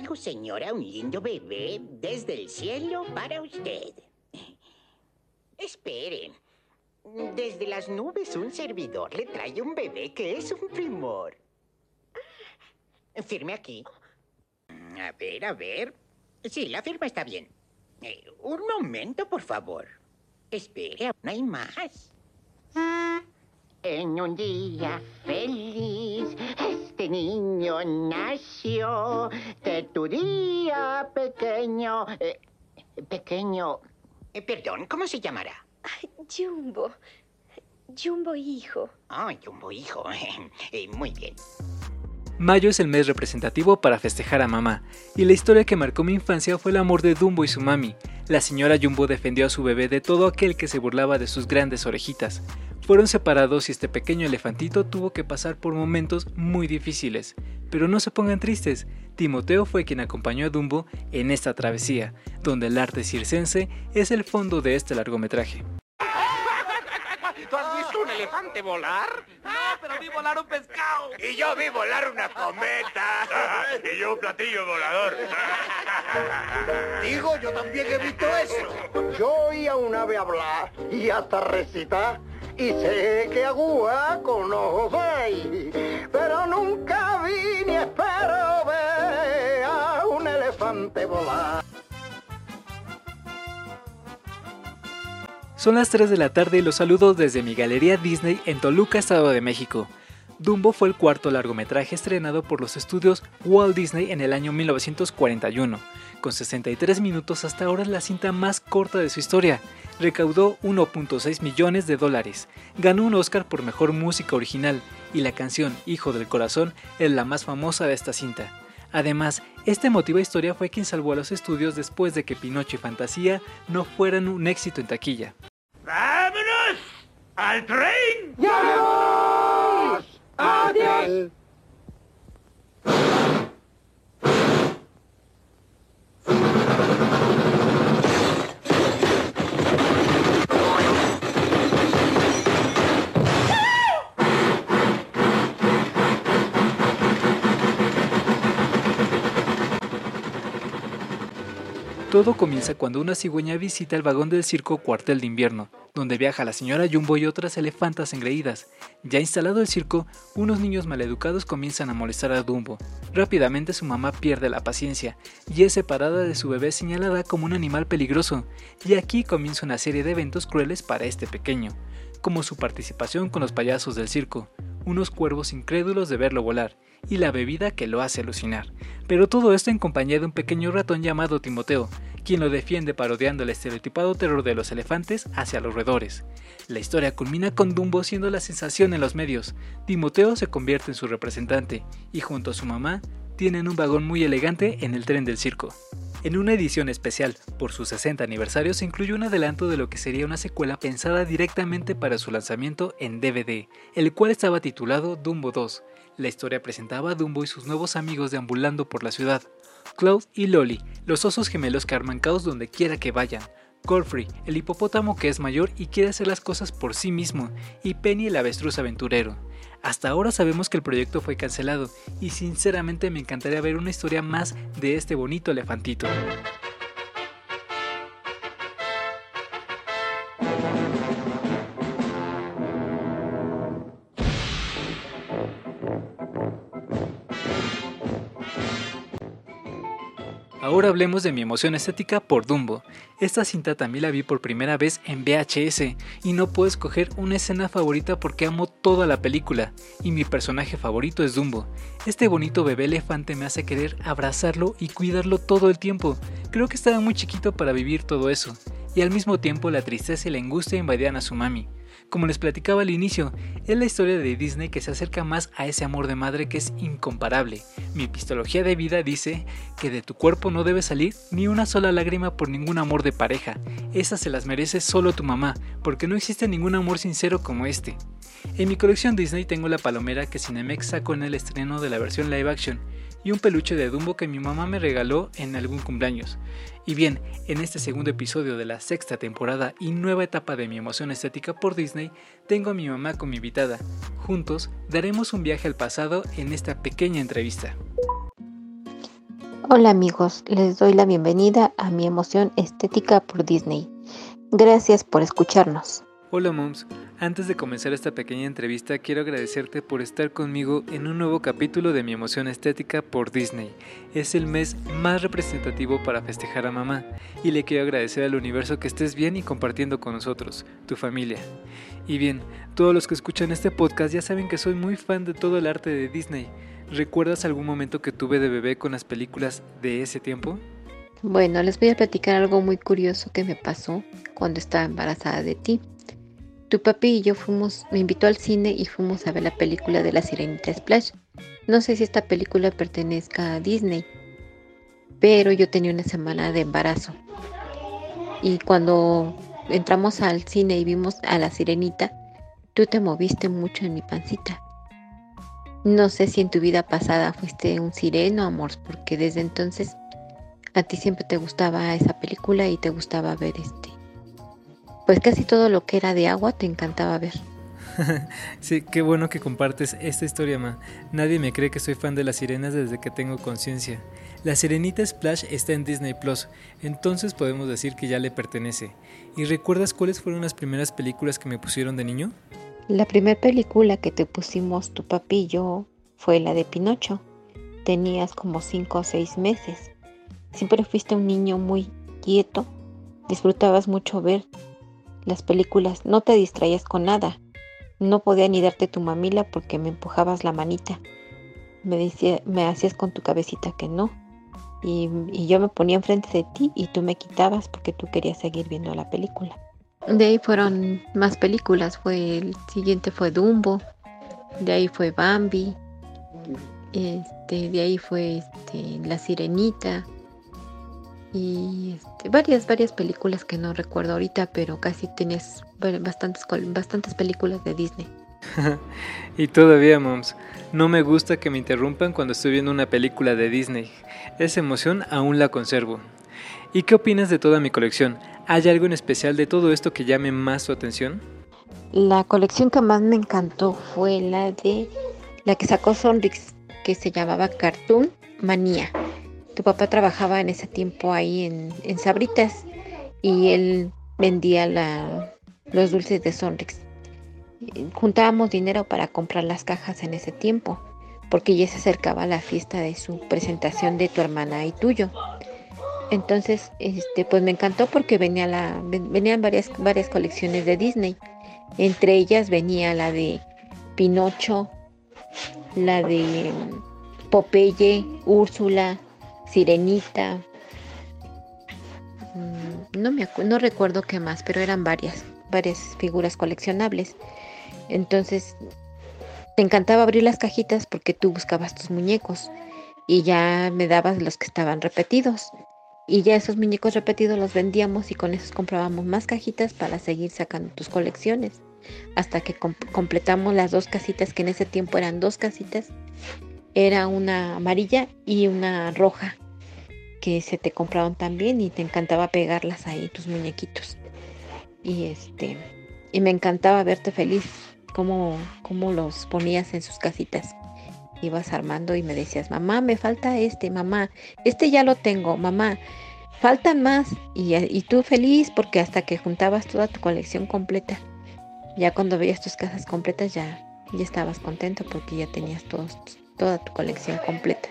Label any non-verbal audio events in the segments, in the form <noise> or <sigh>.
traigo, señora, un lindo bebé desde el cielo para usted. Esperen. Desde las nubes un servidor le trae un bebé que es un primor. Firme aquí. A ver, a ver. Sí, la firma está bien. Eh, un momento, por favor. Espere, aún hay más. En un día feliz, niño nació. De tu día pequeño. eh, pequeño. eh, perdón, ¿cómo se llamará? Ay, Jumbo. Jumbo hijo. Ah, Jumbo hijo. <laughs> Eh, Muy bien. Mayo es el mes representativo para festejar a mamá, y la historia que marcó mi infancia fue el amor de Dumbo y su mami. La señora Jumbo defendió a su bebé de todo aquel que se burlaba de sus grandes orejitas. Fueron separados y este pequeño elefantito tuvo que pasar por momentos muy difíciles. Pero no se pongan tristes, Timoteo fue quien acompañó a Dumbo en esta travesía, donde el arte circense es el fondo de este largometraje. ¿Tú has visto un elefante volar? No, pero vi volar un pescado. Y yo vi volar una cometa. <laughs> y yo un platillo volador. Digo, yo también he visto eso. Yo oí a un ave hablar y hasta recitar. Y sé que agua conocéis, pero nunca vi ni espero ver a un elefante volar. Son las 3 de la tarde y los saludo desde mi galería Disney en Toluca, Estado de México. Dumbo fue el cuarto largometraje estrenado por los estudios Walt Disney en el año 1941. Con 63 minutos hasta ahora es la cinta más corta de su historia. Recaudó 1.6 millones de dólares. Ganó un Oscar por mejor música original y la canción Hijo del Corazón es la más famosa de esta cinta. Además, esta emotiva historia fue quien salvó a los estudios después de que Pinocho y Fantasía no fueran un éxito en taquilla. ¡Vámonos! ¡Al tren! ¡Adiós! Todo comienza cuando una cigüeña visita el vagón del circo Cuartel de Invierno, donde viaja la señora Jumbo y otras elefantas engreídas. Ya instalado el circo, unos niños maleducados comienzan a molestar a Dumbo. Rápidamente su mamá pierde la paciencia y es separada de su bebé señalada como un animal peligroso, y aquí comienza una serie de eventos crueles para este pequeño, como su participación con los payasos del circo, unos cuervos incrédulos de verlo volar, y la bebida que lo hace alucinar. Pero todo esto en compañía de un pequeño ratón llamado Timoteo, quien lo defiende parodiando el estereotipado terror de los elefantes hacia los roedores. La historia culmina con Dumbo siendo la sensación en los medios. Timoteo se convierte en su representante y junto a su mamá tienen un vagón muy elegante en el tren del circo. En una edición especial por su 60 aniversario se incluyó un adelanto de lo que sería una secuela pensada directamente para su lanzamiento en DVD, el cual estaba titulado Dumbo 2. La historia presentaba a Dumbo y sus nuevos amigos deambulando por la ciudad. Cloud y Lolly, los osos gemelos que arman caos donde quiera que vayan. Godfrey, el hipopótamo que es mayor y quiere hacer las cosas por sí mismo. Y Penny, el avestruz aventurero. Hasta ahora sabemos que el proyecto fue cancelado y sinceramente me encantaría ver una historia más de este bonito elefantito. Ahora hablemos de mi emoción estética por Dumbo. Esta cinta también la vi por primera vez en VHS y no puedo escoger una escena favorita porque amo toda la película y mi personaje favorito es Dumbo. Este bonito bebé elefante me hace querer abrazarlo y cuidarlo todo el tiempo. Creo que estaba muy chiquito para vivir todo eso y al mismo tiempo la tristeza y la angustia invadían a su mami. Como les platicaba al inicio, es la historia de Disney que se acerca más a ese amor de madre que es incomparable. Mi epistología de vida dice que de tu cuerpo no debe salir ni una sola lágrima por ningún amor de pareja. Esas se las merece solo tu mamá, porque no existe ningún amor sincero como este. En mi colección Disney tengo la palomera que Cinemex sacó en el estreno de la versión live action y un peluche de Dumbo que mi mamá me regaló en algún cumpleaños. Y bien, en este segundo episodio de la sexta temporada y nueva etapa de mi emoción estética por Disney, tengo a mi mamá como invitada. Juntos daremos un viaje al pasado en esta pequeña entrevista. Hola amigos, les doy la bienvenida a mi emoción estética por Disney. Gracias por escucharnos. Hola moms, antes de comenzar esta pequeña entrevista quiero agradecerte por estar conmigo en un nuevo capítulo de mi emoción estética por Disney. Es el mes más representativo para festejar a mamá y le quiero agradecer al universo que estés bien y compartiendo con nosotros, tu familia. Y bien, todos los que escuchan este podcast ya saben que soy muy fan de todo el arte de Disney. ¿Recuerdas algún momento que tuve de bebé con las películas de ese tiempo? Bueno, les voy a platicar algo muy curioso que me pasó cuando estaba embarazada de ti. Tu papi y yo fuimos, me invitó al cine y fuimos a ver la película de la Sirenita Splash. No sé si esta película pertenezca a Disney, pero yo tenía una semana de embarazo. Y cuando entramos al cine y vimos a la sirenita, tú te moviste mucho en mi pancita. No sé si en tu vida pasada fuiste un sireno, amor, porque desde entonces a ti siempre te gustaba esa película y te gustaba ver este pues casi todo lo que era de agua te encantaba ver. <laughs> sí, qué bueno que compartes esta historia, Ma. Nadie me cree que soy fan de las sirenas desde que tengo conciencia. La Sirenita Splash está en Disney Plus, entonces podemos decir que ya le pertenece. ¿Y recuerdas cuáles fueron las primeras películas que me pusieron de niño? La primera película que te pusimos tu papi y yo fue la de Pinocho. Tenías como 5 o 6 meses. Siempre fuiste un niño muy quieto. Disfrutabas mucho ver las películas, no te distraías con nada. No podía ni darte tu mamila porque me empujabas la manita. Me, decía, me hacías con tu cabecita que no. Y, y yo me ponía enfrente de ti y tú me quitabas porque tú querías seguir viendo la película. De ahí fueron más películas. Fue el siguiente fue Dumbo. De ahí fue Bambi. Este, de ahí fue este, La Sirenita y este, varias, varias películas que no recuerdo ahorita, pero casi tienes bastantes, bastantes películas de Disney. <laughs> y todavía, moms, no me gusta que me interrumpan cuando estoy viendo una película de Disney. Esa emoción aún la conservo. ¿Y qué opinas de toda mi colección? ¿Hay algo en especial de todo esto que llame más tu atención? La colección que más me encantó fue la de la que sacó Sonrix, que se llamaba Cartoon Manía. Tu papá trabajaba en ese tiempo ahí en, Sabritas y él vendía los dulces de Sonrix. Juntábamos dinero para comprar las cajas en ese tiempo, porque ya se acercaba la fiesta de su presentación de tu hermana y tuyo. Entonces, este, pues me encantó porque venía la, venían varias, varias colecciones de Disney. Entre ellas venía la de Pinocho, la de Popeye, Úrsula, Sirenita. Mm, no, me no recuerdo qué más, pero eran varias, varias figuras coleccionables. Entonces, te encantaba abrir las cajitas porque tú buscabas tus muñecos y ya me dabas los que estaban repetidos. Y ya esos muñecos repetidos los vendíamos y con esos comprábamos más cajitas para seguir sacando tus colecciones. Hasta que completamos las dos casitas, que en ese tiempo eran dos casitas. Era una amarilla y una roja que se te compraron también y te encantaba pegarlas ahí, tus muñequitos. Y este, y me encantaba verte feliz, cómo, cómo los ponías en sus casitas. Ibas armando y me decías, mamá, me falta este, mamá, este ya lo tengo, mamá, faltan más. Y, y tú feliz porque hasta que juntabas toda tu colección completa, ya cuando veías tus casas completas ya, ya estabas contento porque ya tenías todos, toda tu colección completa.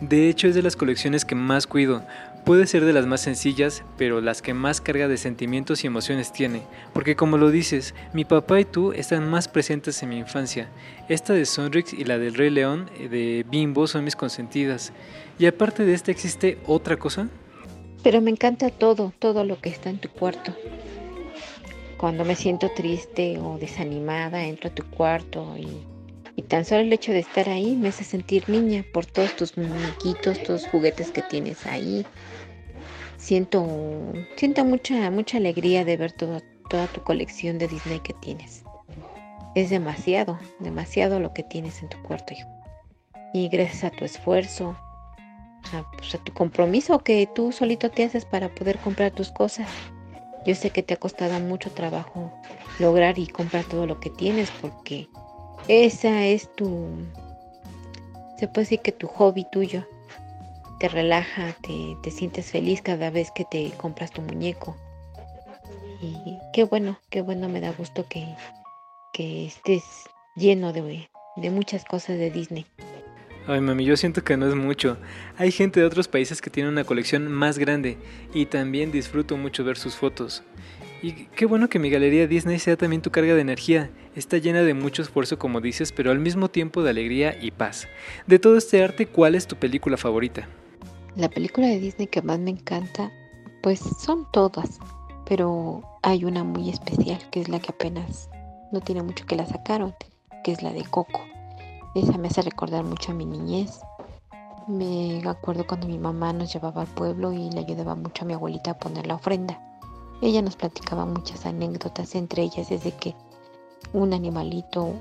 De hecho es de las colecciones que más cuido. Puede ser de las más sencillas, pero las que más carga de sentimientos y emociones tiene, porque como lo dices, mi papá y tú están más presentes en mi infancia. Esta de Sonrix y la del Rey León eh, de Bimbo son mis consentidas. Y aparte de esta, ¿existe otra cosa? Pero me encanta todo, todo lo que está en tu cuarto. Cuando me siento triste o desanimada, entro a tu cuarto y y tan solo el hecho de estar ahí me hace sentir niña por todos tus muñequitos, todos los juguetes que tienes ahí. Siento, siento mucha, mucha alegría de ver toda tu colección de Disney que tienes. Es demasiado, demasiado lo que tienes en tu cuarto, hijo. Y gracias a tu esfuerzo, a, pues, a tu compromiso que tú solito te haces para poder comprar tus cosas. Yo sé que te ha costado mucho trabajo lograr y comprar todo lo que tienes porque esa es tu, se puede decir que tu hobby tuyo. te relaja, te, te sientes feliz cada vez que te compras tu muñeco. Y qué bueno, qué bueno, me da gusto que, que estés lleno de, de muchas cosas de Disney. Ay, mami, yo siento que no es mucho. Hay gente de otros países que tiene una colección más grande y también disfruto mucho ver sus fotos. Y qué bueno que mi galería Disney sea también tu carga de energía. Está llena de mucho esfuerzo, como dices, pero al mismo tiempo de alegría y paz. De todo este arte, ¿cuál es tu película favorita? La película de Disney que más me encanta, pues son todas, pero hay una muy especial que es la que apenas no tiene mucho que la sacaron, que es la de Coco. Esa me hace recordar mucho a mi niñez. Me acuerdo cuando mi mamá nos llevaba al pueblo y le ayudaba mucho a mi abuelita a poner la ofrenda. Ella nos platicaba muchas anécdotas, entre ellas es de que un animalito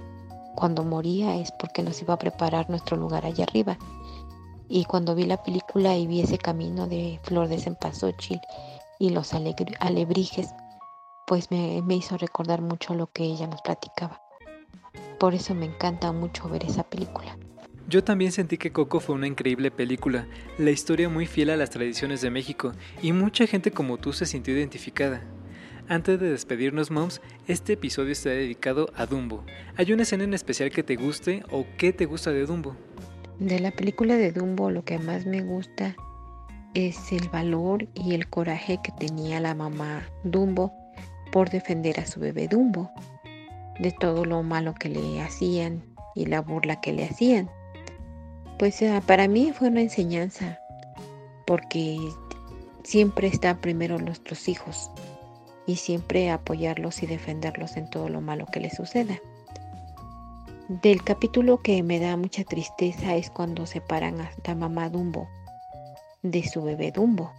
cuando moría es porque nos iba a preparar nuestro lugar allá arriba. Y cuando vi la película y vi ese camino de flor de cempasúchil y los alebrijes, pues me, me hizo recordar mucho lo que ella nos platicaba. Por eso me encanta mucho ver esa película. Yo también sentí que Coco fue una increíble película, la historia muy fiel a las tradiciones de México y mucha gente como tú se sintió identificada. Antes de despedirnos, Moms, este episodio está dedicado a Dumbo. ¿Hay una escena en especial que te guste o qué te gusta de Dumbo? De la película de Dumbo lo que más me gusta es el valor y el coraje que tenía la mamá Dumbo por defender a su bebé Dumbo de todo lo malo que le hacían y la burla que le hacían. Pues ah, para mí fue una enseñanza porque siempre están primero nuestros hijos y siempre apoyarlos y defenderlos en todo lo malo que les suceda. Del capítulo que me da mucha tristeza es cuando separan a la mamá Dumbo de su bebé Dumbo.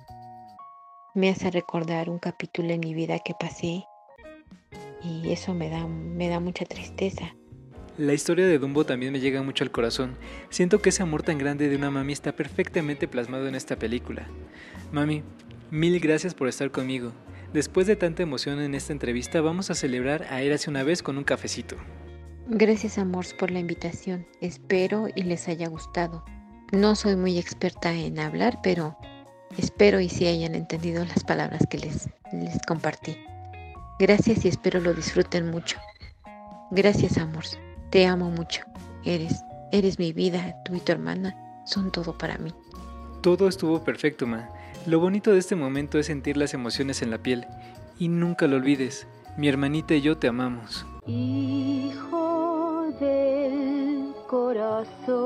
Me hace recordar un capítulo en mi vida que pasé y eso me da, me da mucha tristeza. La historia de Dumbo también me llega mucho al corazón. Siento que ese amor tan grande de una mami está perfectamente plasmado en esta película. Mami, mil gracias por estar conmigo. Después de tanta emoción en esta entrevista, vamos a celebrar a Érase una vez con un cafecito. Gracias, Amors, por la invitación. Espero y les haya gustado. No soy muy experta en hablar, pero espero y si hayan entendido las palabras que les, les compartí. Gracias y espero lo disfruten mucho. Gracias, amores. Te amo mucho. Eres, eres mi vida, tú y tu hermana son todo para mí. Todo estuvo perfecto, Ma. Lo bonito de este momento es sentir las emociones en la piel. Y nunca lo olvides, mi hermanita y yo te amamos. Hijo del corazón,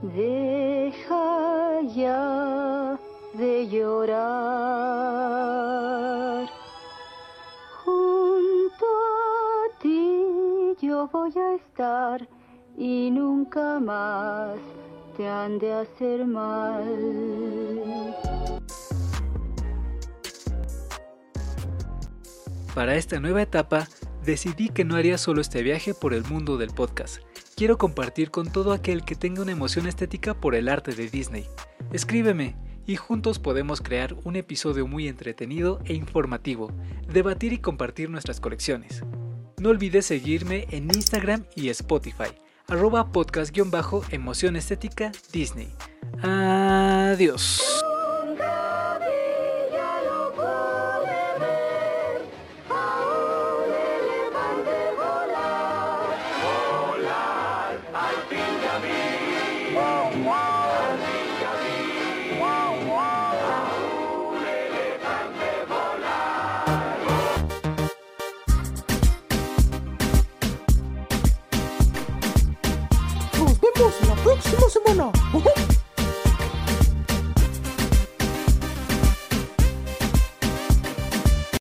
deja ya de llorar. Junto a ti yo voy a estar y nunca más te han de hacer mal. Para esta nueva etapa, decidí que no haría solo este viaje por el mundo del podcast. Quiero compartir con todo aquel que tenga una emoción estética por el arte de Disney. Escríbeme y juntos podemos crear un episodio muy entretenido e informativo, debatir y compartir nuestras colecciones. No olvides seguirme en Instagram y Spotify, arroba podcast-emoción estética Disney. Adiós.